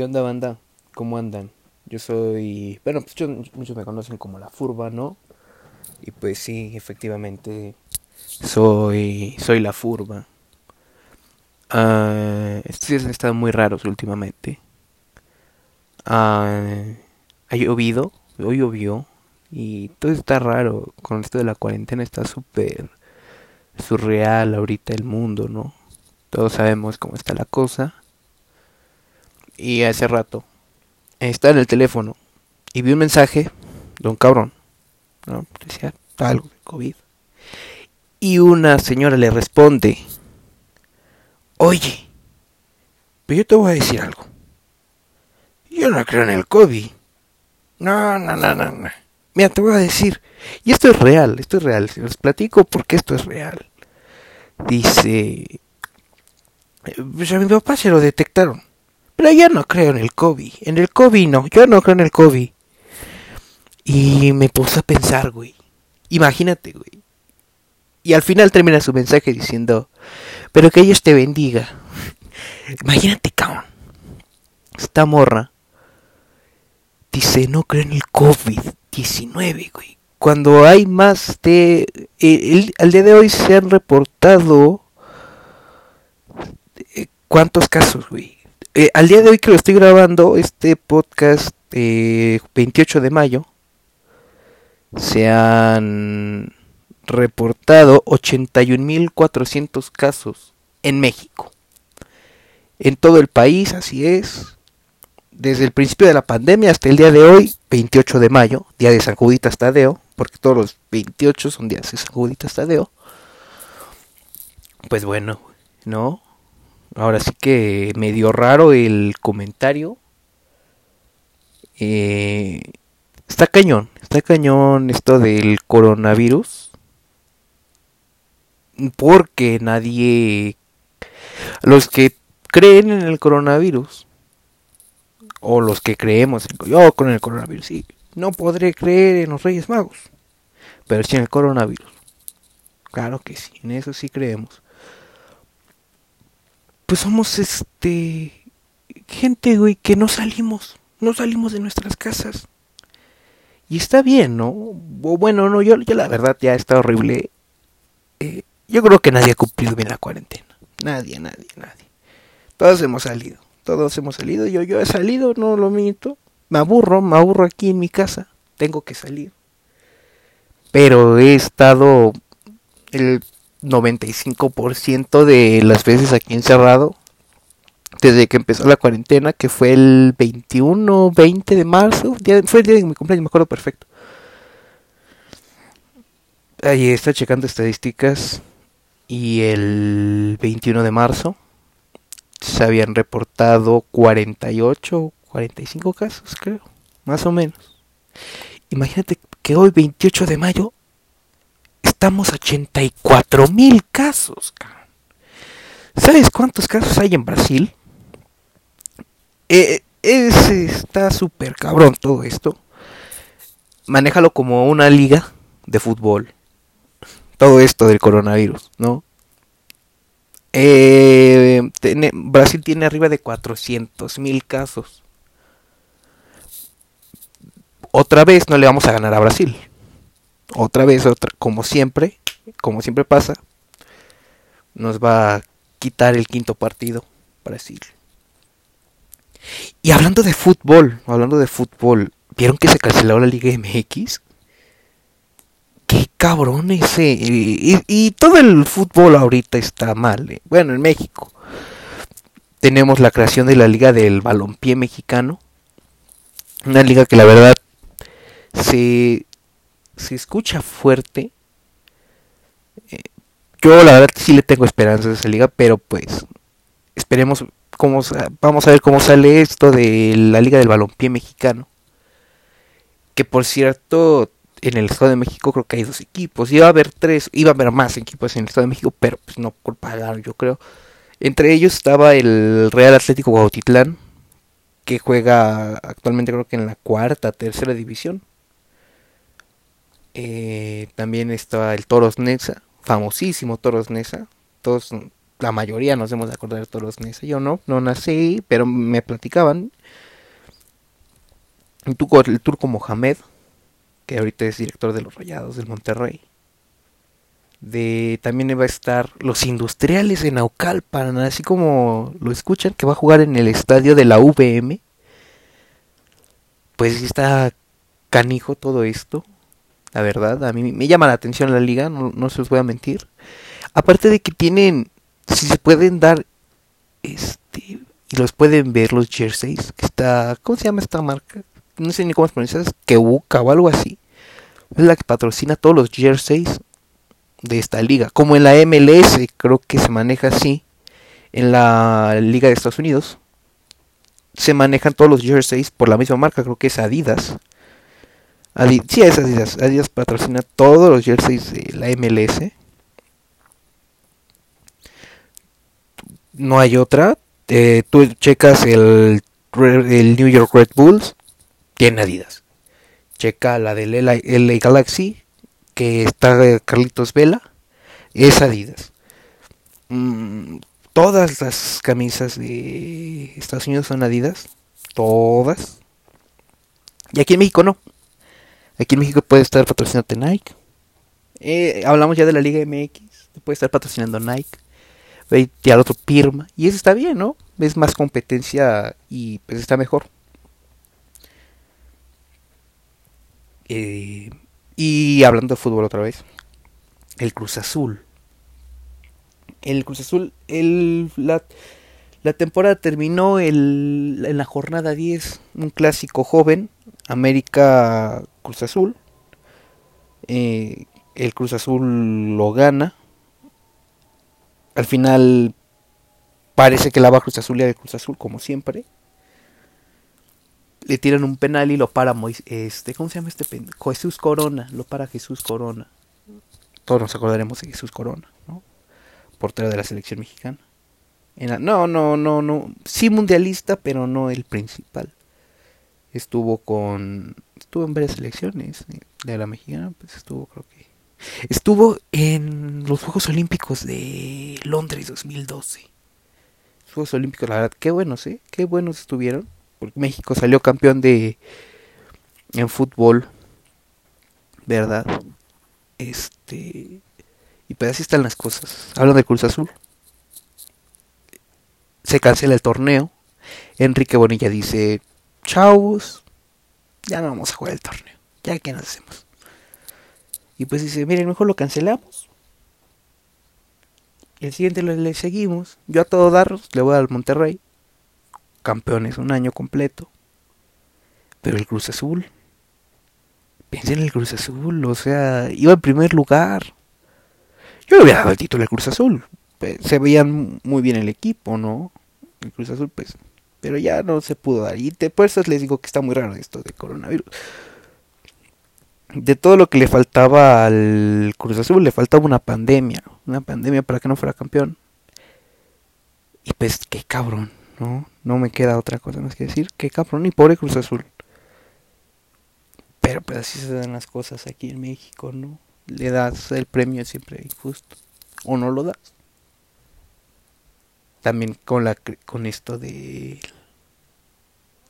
¿Qué onda, banda? ¿Cómo andan? Yo soy. Bueno, pues muchos me conocen como la Furba, ¿no? Y pues sí, efectivamente. Soy. Soy la Furba. Ah, estos días han estado muy raros últimamente. Ah, ha llovido. Hoy llovió. Y todo está raro. Con esto de la cuarentena está súper surreal ahorita el mundo, ¿no? Todos sabemos cómo está la cosa. Y hace rato estaba en el teléfono y vi un mensaje de un cabrón, ¿no? Decía algo de COVID. Y una señora le responde, oye, pero yo te voy a decir algo. Yo no creo en el COVID. No, no, no, no, no. Mira, te voy a decir, y esto es real, esto es real, se los platico porque esto es real. Dice, pues a mi papá se lo detectaron. Pero yo no creo en el COVID. En el COVID no. Yo no creo en el COVID. Y me puse a pensar, güey. Imagínate, güey. Y al final termina su mensaje diciendo, pero que Dios te bendiga. Imagínate, cabrón. Esta morra dice, no creo en el COVID-19, güey. Cuando hay más de... eh, el- al día de hoy se han reportado... eh, ¿Cuántos casos, güey? Eh, al día de hoy que lo estoy grabando, este podcast, eh, 28 de mayo, se han reportado 81.400 casos en México. En todo el país, así es. Desde el principio de la pandemia hasta el día de hoy, 28 de mayo, día de San Juditas Tadeo, porque todos los 28 son días de San Juditas Tadeo. Pues bueno, ¿no? Ahora sí que medio raro el comentario. Eh, está cañón, está cañón esto del coronavirus. Porque nadie... Los que creen en el coronavirus, o los que creemos, yo con el coronavirus, sí, no podré creer en los Reyes Magos, pero sí en el coronavirus. Claro que sí, en eso sí creemos pues somos este gente, güey, que no salimos, no salimos de nuestras casas. Y está bien, ¿no? O bueno, no, yo, yo la verdad ya está horrible. Eh, yo creo que nadie ha cumplido bien la cuarentena. Nadie, nadie, nadie. Todos hemos salido, todos hemos salido. Yo, yo he salido, no lo miento. Me aburro, me aburro aquí en mi casa. Tengo que salir. Pero he estado el 95% de las veces aquí encerrado desde que empezó la cuarentena, que fue el 21, 20 de marzo, fue el día de mi cumpleaños, me acuerdo perfecto. Ahí está checando estadísticas y el 21 de marzo se habían reportado 48, 45 casos, creo, más o menos. Imagínate que hoy 28 de mayo estamos a 84 mil casos. ¿Sabes cuántos casos hay en Brasil? Eh, es, está súper cabrón todo esto. Manéjalo como una liga de fútbol. Todo esto del coronavirus, ¿no? Eh, Brasil tiene arriba de 400 mil casos. Otra vez no le vamos a ganar a Brasil otra vez, otra, como siempre, como siempre pasa, nos va a quitar el quinto partido Brasil. Y hablando de fútbol, hablando de fútbol, ¿vieron que se canceló la Liga MX? Qué cabrón ese. Y todo el fútbol ahorita está mal. eh. Bueno, en México. Tenemos la creación de la Liga del Balompié Mexicano. Una liga que la verdad se, se escucha fuerte. Eh, yo la verdad sí le tengo esperanzas a esa liga, pero pues esperemos cómo vamos a ver cómo sale esto de la Liga del Balompié Mexicano. Que por cierto, en el Estado de México creo que hay dos equipos. Iba a haber tres, iba a haber más equipos en el Estado de México, pero pues no pagaron, yo creo. Entre ellos estaba el Real Atlético Cuautitlán, que juega actualmente creo que en la cuarta, tercera división. Eh, también estaba el Toros Nesa, famosísimo Toros Nesa. Todos la mayoría nos hemos de acordar de los meses. Yo no, no nací, pero me platicaban. El turco, el turco Mohamed, que ahorita es director de los Rayados del Monterrey. De, también va a estar los industriales en Naucalpan, así como lo escuchan, que va a jugar en el estadio de la VM. Pues está canijo todo esto. La verdad, a mí me llama la atención la liga, no, se los voy a mentir. Aparte de que tienen, si se pueden dar, este, y los pueden ver los jerseys, que está, ¿cómo se llama esta marca? No sé ni cómo se pronuncia, es Keuka o algo así. Es la que patrocina todos los jerseys de esta liga. Como en la MLS, creo que se maneja así. En la Liga de Estados Unidos se manejan todos los jerseys por la misma marca, creo que es Adidas. Adidas sí, es Adidas. Adidas patrocina todos los jerseys de la MLS. No hay otra. Eh, tú checas el, New York Red Bulls, tiene Adidas. Checa la del LA, LA Galaxy, que está Carlitos Vela, es Adidas. Mm, todas las camisas de Estados Unidos son Adidas, todas. Y aquí en México no. Aquí en México puede estar patrocinando Nike. Eh, hablamos ya de la Liga MX, puede estar patrocinando Nike. Y al otro Pirma. Y eso está bien, ¿no? Es más competencia y pues está mejor. Eh, y hablando de fútbol otra vez, el Cruz Azul. El Cruz Azul, el, la, la temporada terminó el, en la jornada 10, un clásico joven, América Cruz Azul. Eh, el Cruz Azul lo gana. Al final parece que la va Cruz Azul y de Cruz Azul, como siempre le tiran un penal y lo para Moisés, este, ¿cómo se llama este penal? Jesús Corona, lo para Jesús Corona. Todos nos acordaremos de Jesús Corona, ¿no? Portero de la selección mexicana. no, no, no, no, sí mundialista, pero no el principal. Estuvo con, estuvo en varias selecciones de la mexicana, pues estuvo creo que, estuvo en los Juegos Olímpicos de Londres 2012. Los Juegos Olímpicos, la verdad, qué buenos, ¿eh? Qué buenos estuvieron porque México salió campeón de en fútbol, ¿verdad? Este y pues así están las cosas. Hablan de Cruz Azul. Se cancela el torneo. Enrique Bonilla dice, chavos, ya no vamos a jugar el torneo. Ya que nos hacemos. Y pues dice, miren, mejor lo cancelamos. Y el siguiente le, seguimos. Yo a todo dar le voy al Monterrey campeones un año completo. Pero el Cruz Azul, pensé en el Cruz Azul, o sea, iba en primer lugar. Yo le hubiera dado el título al Cruz Azul. Se veían muy bien el equipo, ¿no? El Cruz Azul, pues. Pero ya no se pudo dar. Y por eso les digo que está muy raro esto de coronavirus. De todo lo que le faltaba al Cruz Azul, le faltaba una pandemia. Una pandemia para que no fuera campeón. Y pues, qué cabrón. ¿no? No me queda otra cosa más que decir. Que cabrón y pobre Cruz Azul. Pero pues así se dan las cosas aquí en México, ¿no? Le das el premio siempre injusto. O no lo das. También con la con esto de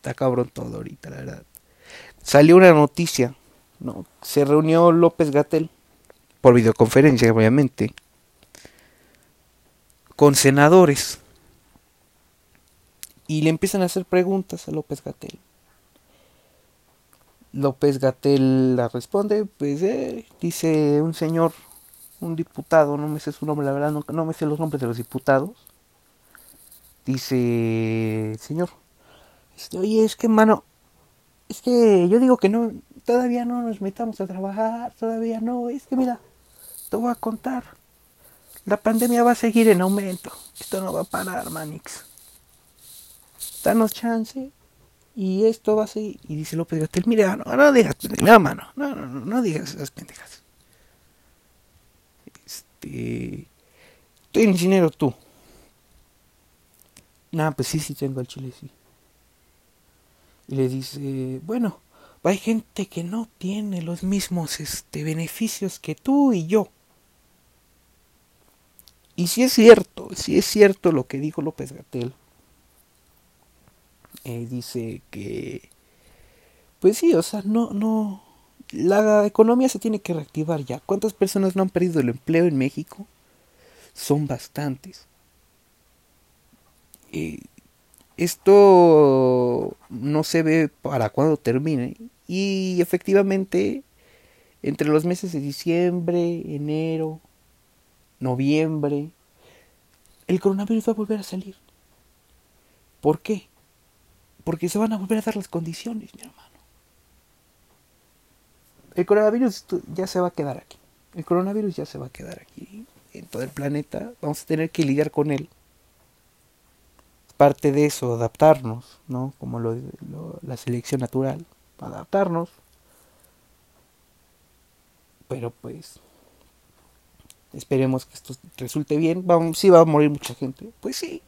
está cabrón todo ahorita, la verdad. Salió una noticia, ¿no? Se reunió López Gatel por videoconferencia, obviamente, con senadores y le empiezan a hacer preguntas a López Gatel. López Gatel la responde, pues eh, dice un señor, un diputado, no me sé su nombre, la verdad, no, no me sé los nombres de los diputados. Dice, señor, este, oye, es que, mano, es que yo digo que no, todavía no nos metamos a trabajar, todavía no, es que mira, te voy a contar, la pandemia va a seguir en aumento, esto no va a parar, Manix. Danos chance y esto va a ser y dice López Gatel mira no, no digas no mano no no no no digas esas pendejas este tienes dinero tú nada pues sí sí tengo el chile sí y le dice bueno hay gente que no tiene los mismos este beneficios que tú y yo Y si es cierto, si es cierto lo que dijo López Gatel. Eh, dice que, pues sí, o sea, no, no, la economía se tiene que reactivar ya. ¿Cuántas personas no han perdido el empleo en México? Son bastantes. Eh, esto no se ve para cuando termine. Y efectivamente, entre los meses de diciembre, enero, noviembre, el coronavirus va a volver a salir. ¿Por qué? Porque se van a volver a dar las condiciones, mi hermano. El coronavirus ya se va a quedar aquí. El coronavirus ya se va a quedar aquí en todo el planeta. Vamos a tener que lidiar con él. Parte de eso, adaptarnos, ¿no? Como lo, la selección natural, adaptarnos. Pero pues Esperemos que esto resulte bien. Vamos, sí va a morir mucha gente. Pues sí.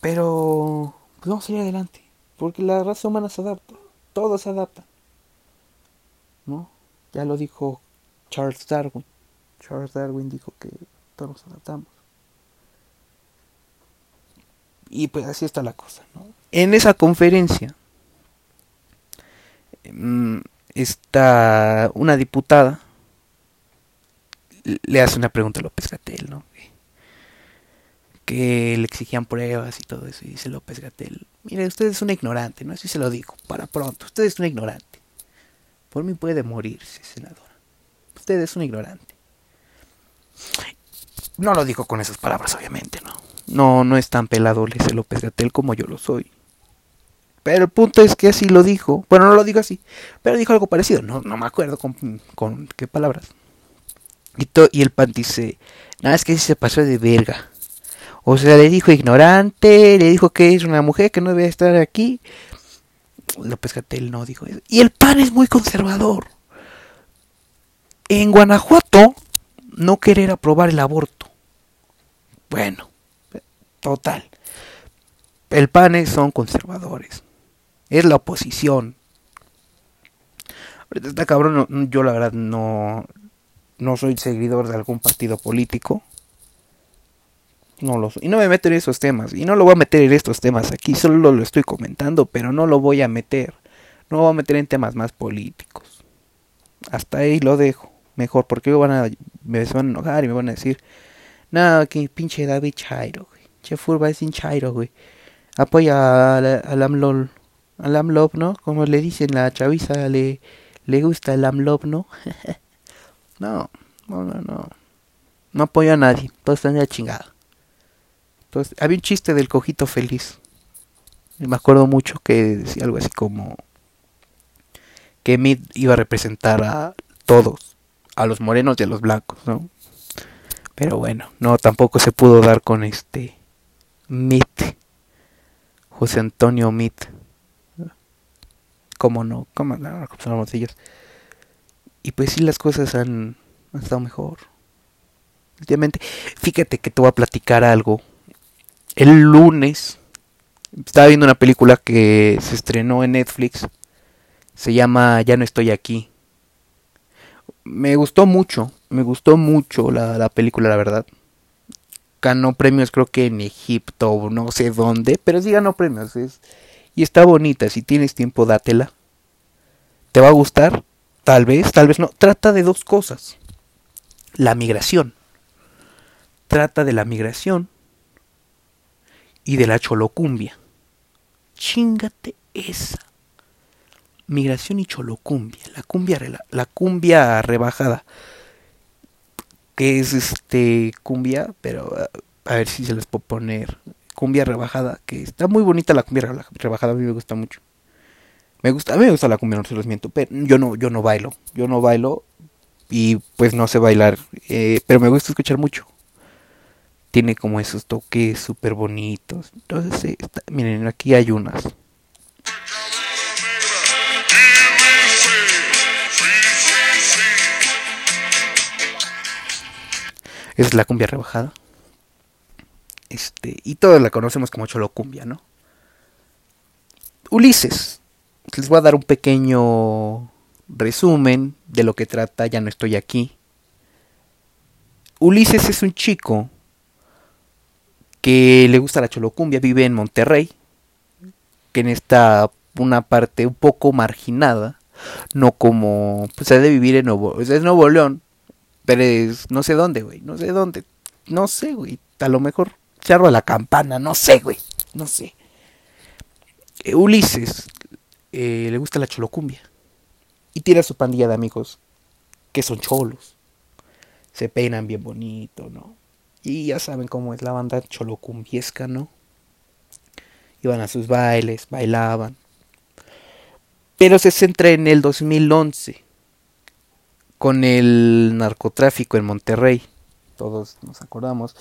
Pero pues vamos a ir adelante. Porque la raza humana se adapta. Todos se adaptan. ¿No? Ya lo dijo Charles Darwin. Charles Darwin dijo que nos adaptamos. Y pues así está la cosa. ¿no? En esa conferencia. Mmm, está una diputada le hace una pregunta a López Gatel, ¿no? Que le exigían pruebas y todo eso. Y dice López Gatel, mire, usted es un ignorante, ¿no? Así se lo digo, para pronto. Usted es un ignorante. Por mí puede morirse, senadora. Usted es un ignorante. No lo dijo con esas palabras, obviamente, ¿no? No, no es tan pelado ese López Gatel como yo lo soy. Pero el punto es que así lo dijo. Bueno, no lo dijo así, pero dijo algo parecido. No, no me acuerdo con, con qué palabras. Y, y el pan dice, nada, es que se pasó de verga. O sea, le dijo ignorante, le dijo que es una mujer que no debe estar aquí. López Gatel no dijo eso. Y el pan es muy conservador. En Guanajuato, no querer aprobar el aborto. Bueno, total. El PAN son conservadores es la oposición. Ahorita está cabrón, yo la verdad no, no soy seguidor de algún partido político. No lo soy. Y no me meto en esos temas. Y no lo voy a meter en estos temas aquí. Solo lo estoy comentando, pero no lo voy a meter. No lo voy a meter en temas más políticos. Hasta ahí lo dejo. Mejor, porque van a, me van a enojar y me van a decir, nada, que pinche David Chairo, güey. Che Furba es sin Chairo, güey. Apoya al AMLOL al AMLOP, ¿no? Como le dicen la chaviza, le, le gusta el AMLOP, ¿no? no, no, no, no. No apoyo a nadie, todos están ya chingada. Entonces, había un chiste del cojito feliz. Me acuerdo mucho que decía algo así como que Mid iba a representar a todos, a los morenos y a los blancos, ¿no? Pero bueno, no, tampoco se pudo dar con este Mit, José Antonio Mit cómo no, cómo no, son ellos. Y pues sí, las cosas han, estado mejor. Últimamente, fíjate que te voy a platicar algo. El lunes estaba viendo una película que se estrenó en Netflix. Se llama Ya no estoy aquí. Me gustó mucho, me gustó mucho la, la película, la verdad. Ganó premios creo que en Egipto, no sé dónde, pero sí ganó premios. Y está bonita, si tienes tiempo dátela. ¿Te va a gustar? Tal vez, tal vez no. Trata de dos cosas. La migración. Trata de la migración y de la cholocumbia. Chingate esa. Migración y cholocumbia. La cumbia, la cumbia rebajada. Que es este cumbia, pero a ver si se les puedo poner cumbia rebajada, que está muy bonita la cumbia rebajada, a mí me gusta mucho. Me gusta, a mí me gusta la cumbia, no se los miento, pero yo no, yo no bailo, yo no bailo y pues no sé bailar, eh, pero me gusta escuchar mucho. Tiene como esos toques súper bonitos. Entonces, eh, miren, aquí hay unas. Es la cumbia rebajada. Este, y todos la conocemos como Cholocumbia, ¿no? Ulises. Les voy a dar un pequeño resumen de lo que trata Ya no estoy aquí. Ulises es un chico que le gusta la cholocumbia, vive en Monterrey, que en esta una parte un poco marginada, no como pues ha de vivir en Nuevo, es Nuevo León, no sé dónde, güey, no sé dónde, no sé, güey, a lo mejor Cerro de la Campana, no sé, güey, no sé. Eh, Ulises eh, le gusta la cholocumbia y tiene su pandilla de amigos que son cholos. Se peinan bien bonito, ¿no? Y ya saben cómo es la banda cholocumbiesca, ¿no? Iban a sus bailes, bailaban. Pero se centra en el 2011 con el narcotráfico en Monterrey. Todos nos acordamos.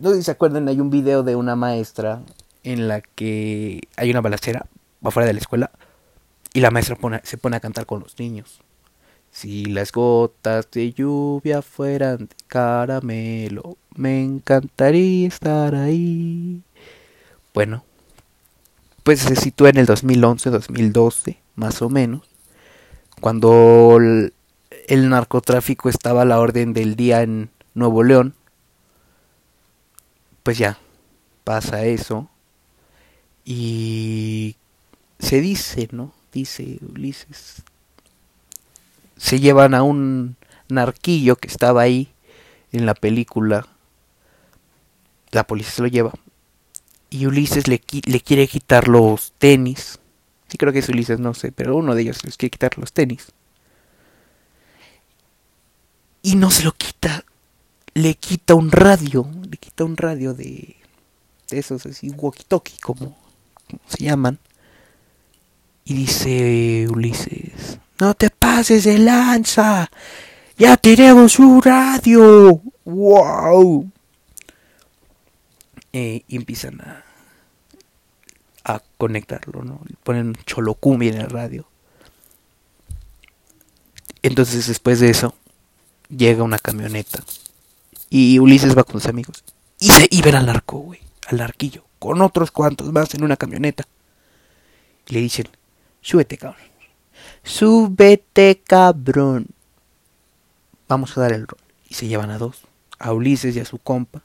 No sé si se acuerdan, hay un video de una maestra en la que hay una balacera afuera de la escuela y la maestra se pone a cantar con los niños. Si las gotas de lluvia fueran de caramelo, me encantaría estar ahí. Bueno, pues se sitúa en el 2011-2012, más o menos, cuando el, narcotráfico estaba a la orden del día en Nuevo León. Pues ya, pasa eso. Y se dice, ¿no? Dice Ulises, se llevan a un narquillo que estaba ahí en la película. La policía se lo lleva. Y Ulises le, le quiere quitar los tenis. Sí creo que es Ulises, no sé, pero uno de ellos les quiere quitar los tenis. Y no se lo quita. Le quita un radio. Le quita un radio de, de esos así, walkie-talkie, como, como se llaman. Y dice Ulises, no te pases de lanza. Ya tenemos un radio. ¡Wow! Eh, y empiezan a, a conectarlo, ¿no? Ponen Cholocumbi en el radio. Entonces después de eso, llega una camioneta. Y Ulises va con sus amigos. Y, se, ven al arco, güey. Al arquillo. Con otros cuantos más en una camioneta. Y le dicen, súbete, cabrón. Súbete, cabrón. Vamos a dar el rol. Y se llevan a dos. A Ulises y a su compa.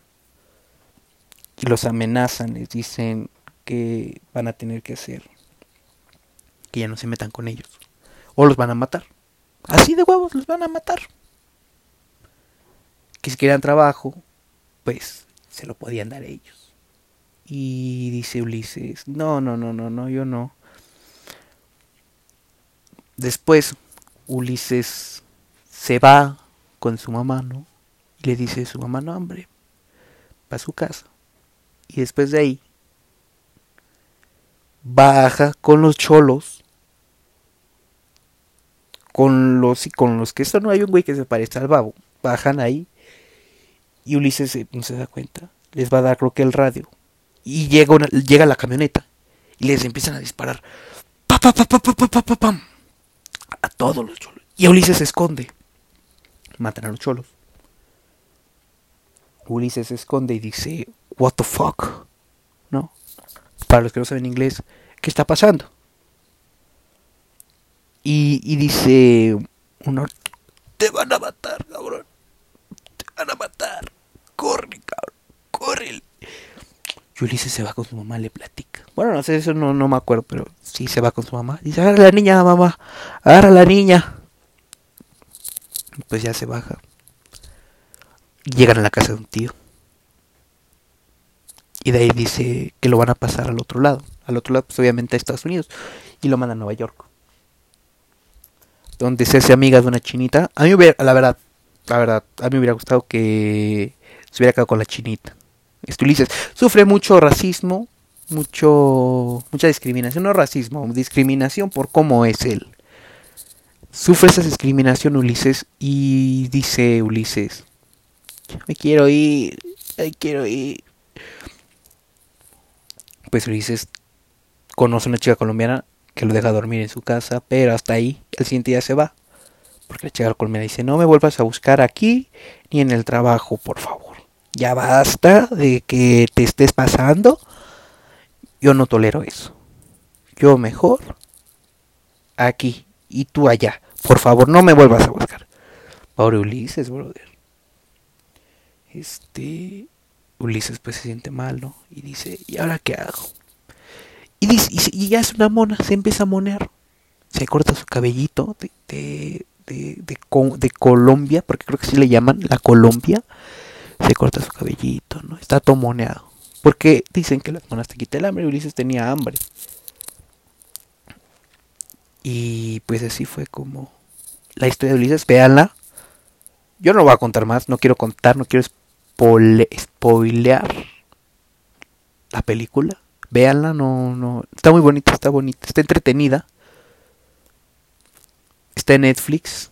Y los amenazan. Les dicen que van a tener que hacer. Que ya no se metan con ellos. O los van a matar. Así de huevos los van a matar. Que si querían trabajo, pues se lo podían dar ellos. Y dice Ulises, no, no, no, no, no, yo no. Después Ulises se va con su mamá, ¿no? Y le dice a su mamá, no, hombre, va a su casa. Y después de ahí, baja con los cholos. Con los, con los que esto no hay un güey que se parece al babo. Bajan ahí. Y Ulises no se da cuenta. Les va a dar creo que el radio. Y llega, una, llega la camioneta. Y les empiezan a disparar. Pa, pa, pa, pa, pa, pa, pa, pam a todos los cholos. Y Ulises se esconde. Matan a los cholos. Ulises se esconde y dice, What the fuck? ¿No? Para los que no saben inglés, ¿qué está pasando? Y, y dice uno, te van a matar, cabrón. Te van a matar. Corre, cabrón. Corre. Y Ulises se va con su mamá, le platica. Bueno, no sé, eso no, no me acuerdo, pero sí se va con su mamá. Dice, agarra la niña, mamá. Agarra la niña. Pues ya se baja. Llegan a la casa de un tío. Y de ahí dice que lo van a pasar al otro lado. Al otro lado, pues obviamente a Estados Unidos. Y lo mandan a Nueva York. Donde se hace amiga de una chinita. A mí hubiera, la verdad, la verdad, a mí hubiera gustado que se hubiera quedado con la chinita. Ulises sufre mucho racismo, mucho mucha discriminación, no racismo, discriminación por cómo es él. Sufre esa discriminación Ulises y dice Ulises, me quiero ir, me quiero ir. Pues Ulises conoce a una chica colombiana que lo deja dormir en su casa, pero hasta ahí, el siguiente día se va. Porque la chica colombiana dice, no me vuelvas a buscar aquí ni en el trabajo, por favor. Ya basta de que te estés pasando yo no tolero eso. Yo mejor aquí. y tú allá. Por favor, no me vuelvas a buscar. Pobre Ulises, brother. Este. Ulises pues se siente mal, ¿no? Y dice, ¿y ahora qué hago? Y, dice, y, ya es una mona, se empieza a monear. Se corta su cabellito de, de, de, de, Colombia, porque creo que sí le llaman la Colombia. Se corta su cabellito, ¿no? Está todo moneado. Porque dicen que las monas te quitan el hambre y Ulises tenía hambre. Y pues así fue como la historia de Ulises. Véanla. Yo no voy a contar más, no quiero contar, no quiero spoilear la película. Véanla, no, no. Está muy bonita, está bonita, está entretenida. Está en Netflix.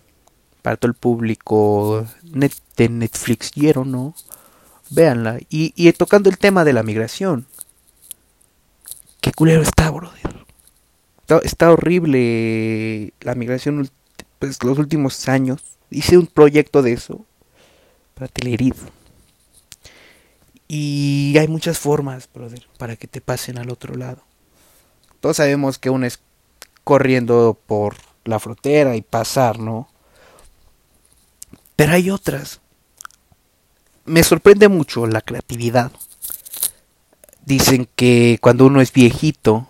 Para todo el público net, de Netflix ¿no? Véanla. Y, y tocando el tema de la migración. Qué culero está, brother. Está, horrible la migración pues, los últimos años. Hice un proyecto de eso para Telerid. Y hay muchas formas, brother, para que te pasen al otro lado. Todos sabemos que uno es corriendo por la frontera y pasar, ¿no? Pero hay otras. Me sorprende mucho la creatividad. Dicen que cuando uno es viejito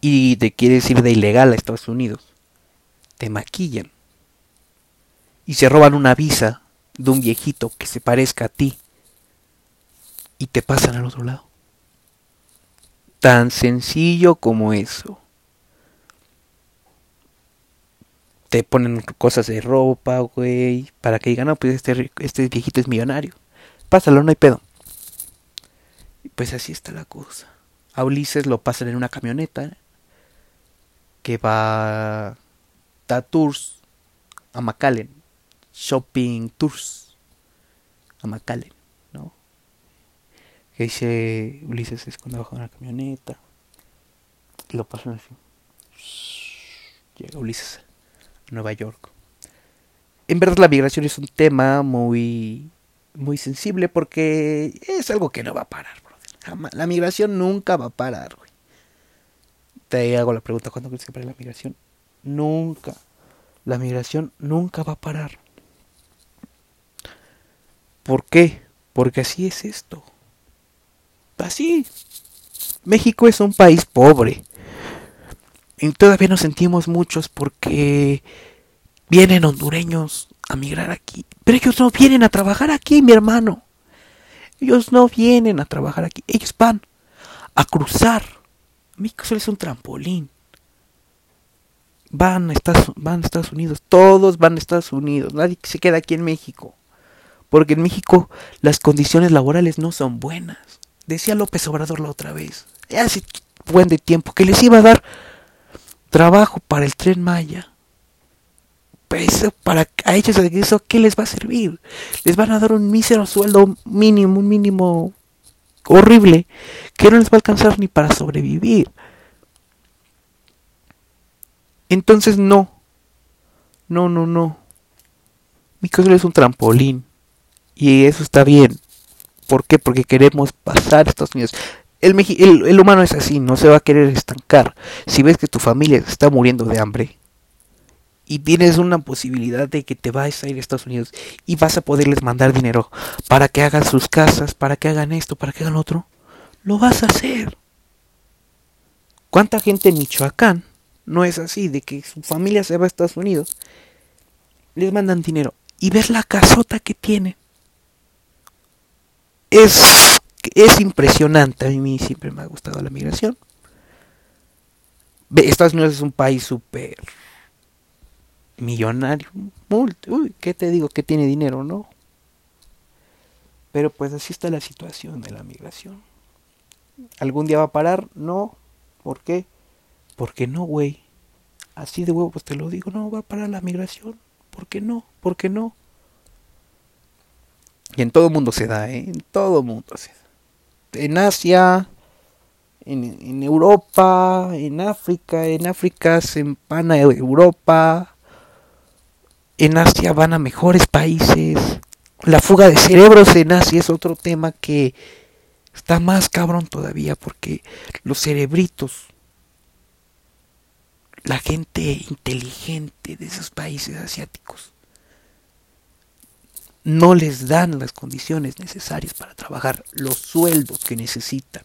y te quieres ir de ilegal a Estados Unidos, te maquillan y se roban una visa de un viejito que se parezca a ti y te pasan al otro lado. Tan sencillo como eso. Te ponen cosas de ropa, güey, para que digan, no, pues este, este viejito es millonario. Pásalo, no hay pedo. Y pues así está la cosa. A Ulises lo pasan en una camioneta que va a tours a McAllen, shopping tours a McAllen, ¿no? Que dice Ulises es cuando baja una camioneta lo pasan así. Llega Ulises Nueva York. En verdad la migración es un tema muy muy sensible porque es algo que no va a parar. La migración nunca va a parar, güey te hago la pregunta, ¿cuándo crees que pare la migración? Nunca. La migración nunca va a parar. ¿Por qué? Porque así es esto. Así. México es un país pobre. Y todavía nos sentimos muchos porque vienen hondureños a migrar aquí. Pero ellos no vienen a trabajar aquí, mi hermano. Ellos no vienen a trabajar aquí. Ellos van a cruzar México solo es un trampolín. Van a, Estados, van a Estados Unidos, todos van a Estados Unidos, nadie se queda aquí en México. Porque en México las condiciones laborales no son buenas. Decía López Obrador la otra vez, hace buen de tiempo, que les iba a dar trabajo para el tren Maya. Pues para a ellos eso, ¿qué les va a servir? Les van a dar un mísero sueldo mínimo, un mínimo horrible que no les va a alcanzar ni para sobrevivir. Entonces no, no, no, no. Mi casa es un trampolín y eso está bien. ¿Por qué? Porque queremos pasar Estados Unidos. El, el, humano es así, no se va a querer estancar. Si ves que tu familia está muriendo de hambre, y tienes una posibilidad de que te vayas a ir a Estados Unidos y vas a poderles mandar dinero para que hagan sus casas, para que hagan esto, para que hagan otro, lo vas a hacer. ¿Cuánta gente en Michoacán no es así, de que su familia se va a Estados Unidos, les mandan dinero y ves la casota que tienen? Es, es impresionante, a mí siempre me ha gustado la migración. Estados Unidos es un país súper millonario, uy, ¿qué te digo? Que tiene dinero, ¿no? Pero pues así está la situación de la migración. ¿Algún día va a parar? No. ¿Por qué? Porque no, güey. Así de huevo, pues te lo digo, no va a parar la migración. ¿Por qué no? ¿Por qué no? Y en todo mundo se da, ¿eh? En todo mundo se da. En Asia, en, Europa, en África, en África se empana Europa, en Asia van a mejores países. La fuga de cerebros en Asia es otro tema que está más cabrón todavía porque los cerebritos la gente inteligente de esos países asiáticos no les dan las condiciones necesarias para trabajar, los sueldos que necesitan.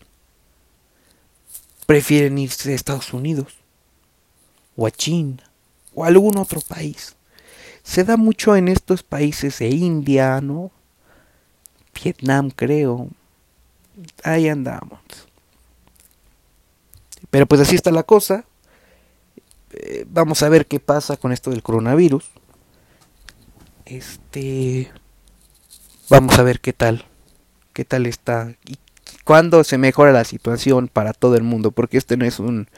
Prefieren irse a Estados Unidos o a China o a algún otro país. Se da mucho en estos países de India, ¿no? Vietnam, creo. Ahí andamos. Pero pues así está la cosa. Eh, vamos a ver qué pasa con esto del coronavirus. Este. Vamos a ver qué tal. Qué tal está. Y cuándo se mejora la situación para todo el mundo. Porque este no es un,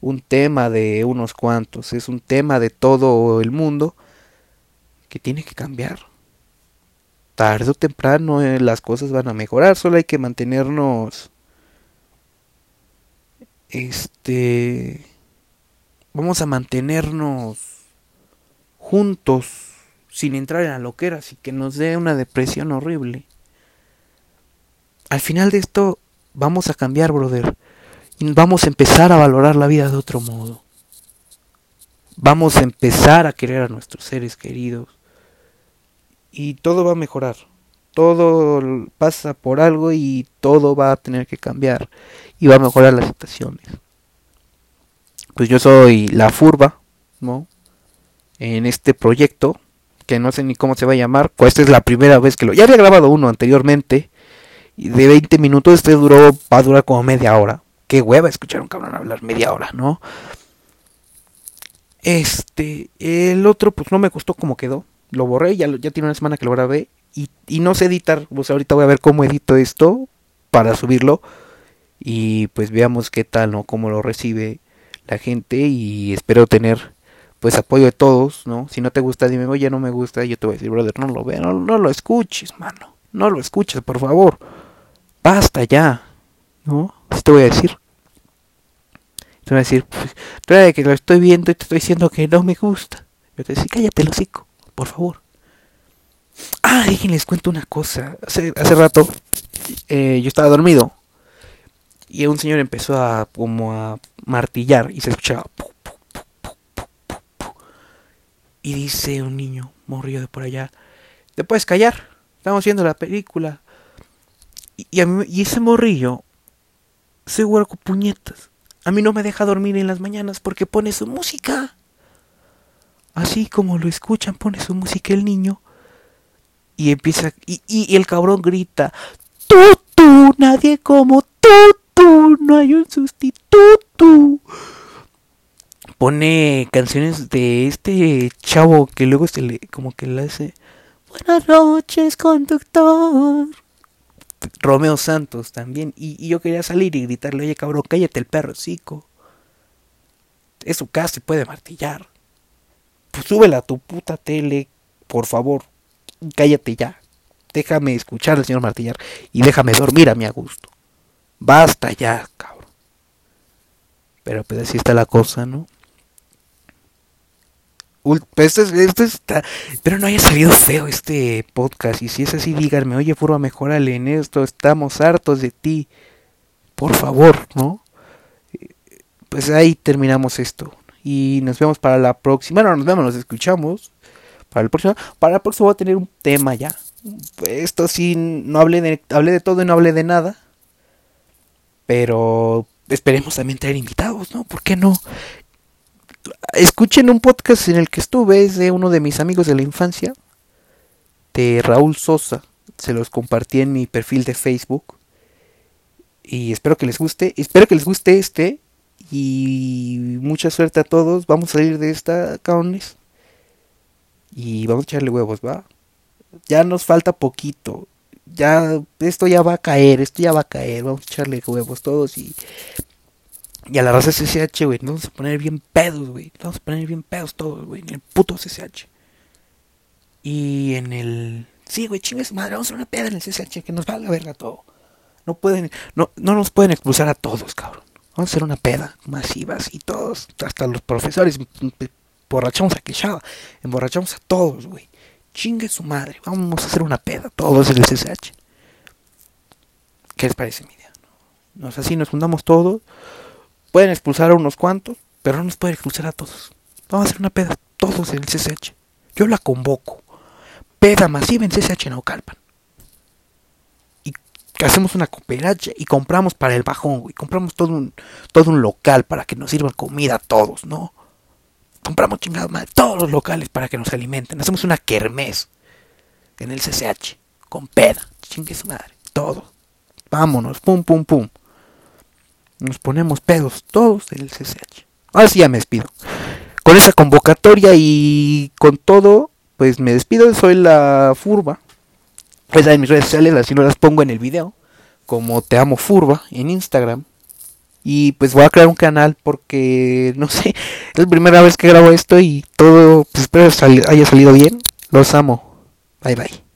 un tema de unos cuantos. Es un tema de todo el mundo. Que tiene que cambiar. Tarde o temprano eh, las cosas van a mejorar. Solo hay que mantenernos. Este. Vamos a mantenernos juntos sin entrar en la loquera, así que nos dé una depresión horrible. Al final de esto vamos a cambiar, brother. Y vamos a empezar a valorar la vida de otro modo. Vamos a empezar a querer a nuestros seres queridos. Y todo va a mejorar. Todo pasa por algo y todo va a tener que cambiar. Y va a mejorar las situaciones. Pues yo soy la furba, ¿no? En este proyecto que no sé ni cómo se va a llamar. Pues esta es la primera vez que lo... Ya había grabado uno anteriormente. Y de 20 minutos este duró, va a durar como media hora. Qué hueva escuchar a un cabrón hablar media hora, ¿no? Este, el otro pues no me gustó como quedó. Lo borré, ya, ya tiene una semana que lo grabé. Y, y no sé editar, pues ahorita voy a ver cómo edito esto para subirlo. Y pues veamos qué tal, ¿no? Cómo lo recibe la gente y espero tener pues apoyo de todos, ¿no? Si no te gusta, dime, oye, no me gusta, yo te voy a decir, brother, no lo ve, no, no lo escuches, mano, no lo escuches, por favor, basta ya, ¿no? Así te voy a decir. Te voy a decir, pues, que lo estoy viendo y te estoy diciendo que no me gusta. Yo te voy a decir, cállate, lo hocico, por favor. Ah, déjenles cuento una cosa. Hace, rato eh, yo estaba dormido y un señor empezó a como a martillar y se escuchaba y dice un niño, morrillo de por allá, ¿te puedes callar? Estamos viendo la película. Y, y, ese morrillo se huerco puñetas. A mí no me deja dormir en las mañanas porque pone su música. Así como lo escuchan, pone su música el niño. Y empieza. Y, y, el cabrón grita: ¡Tú, tú! Nadie como tú, tú. No hay un sustituto pone canciones de este chavo que luego se como que le hace Buenas noches, conductor. Romeo Santos también. Y, yo quería salir y gritarle, oye cabrón, cállate el perro cico. Es su casa, se puede martillar. Pues súbela a tu puta tele, por favor. Cállate ya. Déjame escuchar al señor martillar y déjame dormir a mi gusto. Basta ya, cabrón. Pero pues así está la cosa, ¿no? Esto, está, pero no haya salido feo este podcast. Y si es así, díganme, oye, Furba, mejorale en esto. Estamos hartos de ti. Por favor, ¿no? Pues ahí terminamos esto. Y nos vemos para la próxima. Bueno, nos vemos, nos escuchamos. Para el próximo. Para el próximo voy a tener un tema ya. Esto sí, no hablé de, hablé de todo y no hablé de nada. Pero esperemos también tener invitados, ¿no? ¿Por qué no? Escuchen un podcast en el que estuve, es de uno de mis amigos de la infancia, de Raúl Sosa. Se los compartí en mi perfil de Facebook. Y espero que les guste. Espero que les guste este. Y mucha suerte a todos. Vamos a salir de esta, cabrones. Y vamos a echarle huevos, ¿va? Ya nos falta poquito. Ya, esto ya va a caer, esto ya va a caer. Vamos a echarle huevos todos y y a la raza CCH, güey, nos vamos a poner bien pedos, güey. Nos vamos a poner bien pedos todos, güey, en el puto CCH. Y en el... Sí, güey, chingues madre, vamos a hacer una peda en el CCH, que nos valga verga todo. No pueden, no, no nos pueden expulsar a todos, cabrón. Vamos a hacer una peda masiva, y todos, hasta los profesores, emborrachamos a Quechada, emborrachamos a todos, güey. Chingue su madre, vamos a hacer una peda, todos en el CCH. ¿Qué les parece mi idea? Nos así nos juntamos todos Pueden expulsar a unos cuantos, Pero no nos puede cruzar a todos. Vamos a hacer una peda todos en el CCH. Yo la convoco. Peda masiva en CCH Naucalpan. Y hacemos una cooperacha y compramos para el bajón, güey. Compramos todo un, todo un local para que nos sirvan comida a todos, ¿no? Compramos chingados madre, todos los locales para que nos alimenten. Hacemos una kermés en el CCH. Con peda. Chingue su madre. Todo. Vámonos. Pum, pum, pum. Nos ponemos pedos todos en el CCH. Ahora sí ya me despido. Con esa convocatoria y con todo, pues me despido. Soy la Furba. Esa en mis redes sociales, así no las pongo en el video. Como Te Amo Furba en Instagram. Y pues voy a crear un canal porque, no sé, es la primera vez que grabo esto y todo, pues espero haya salido bien. Los amo. Bye bye.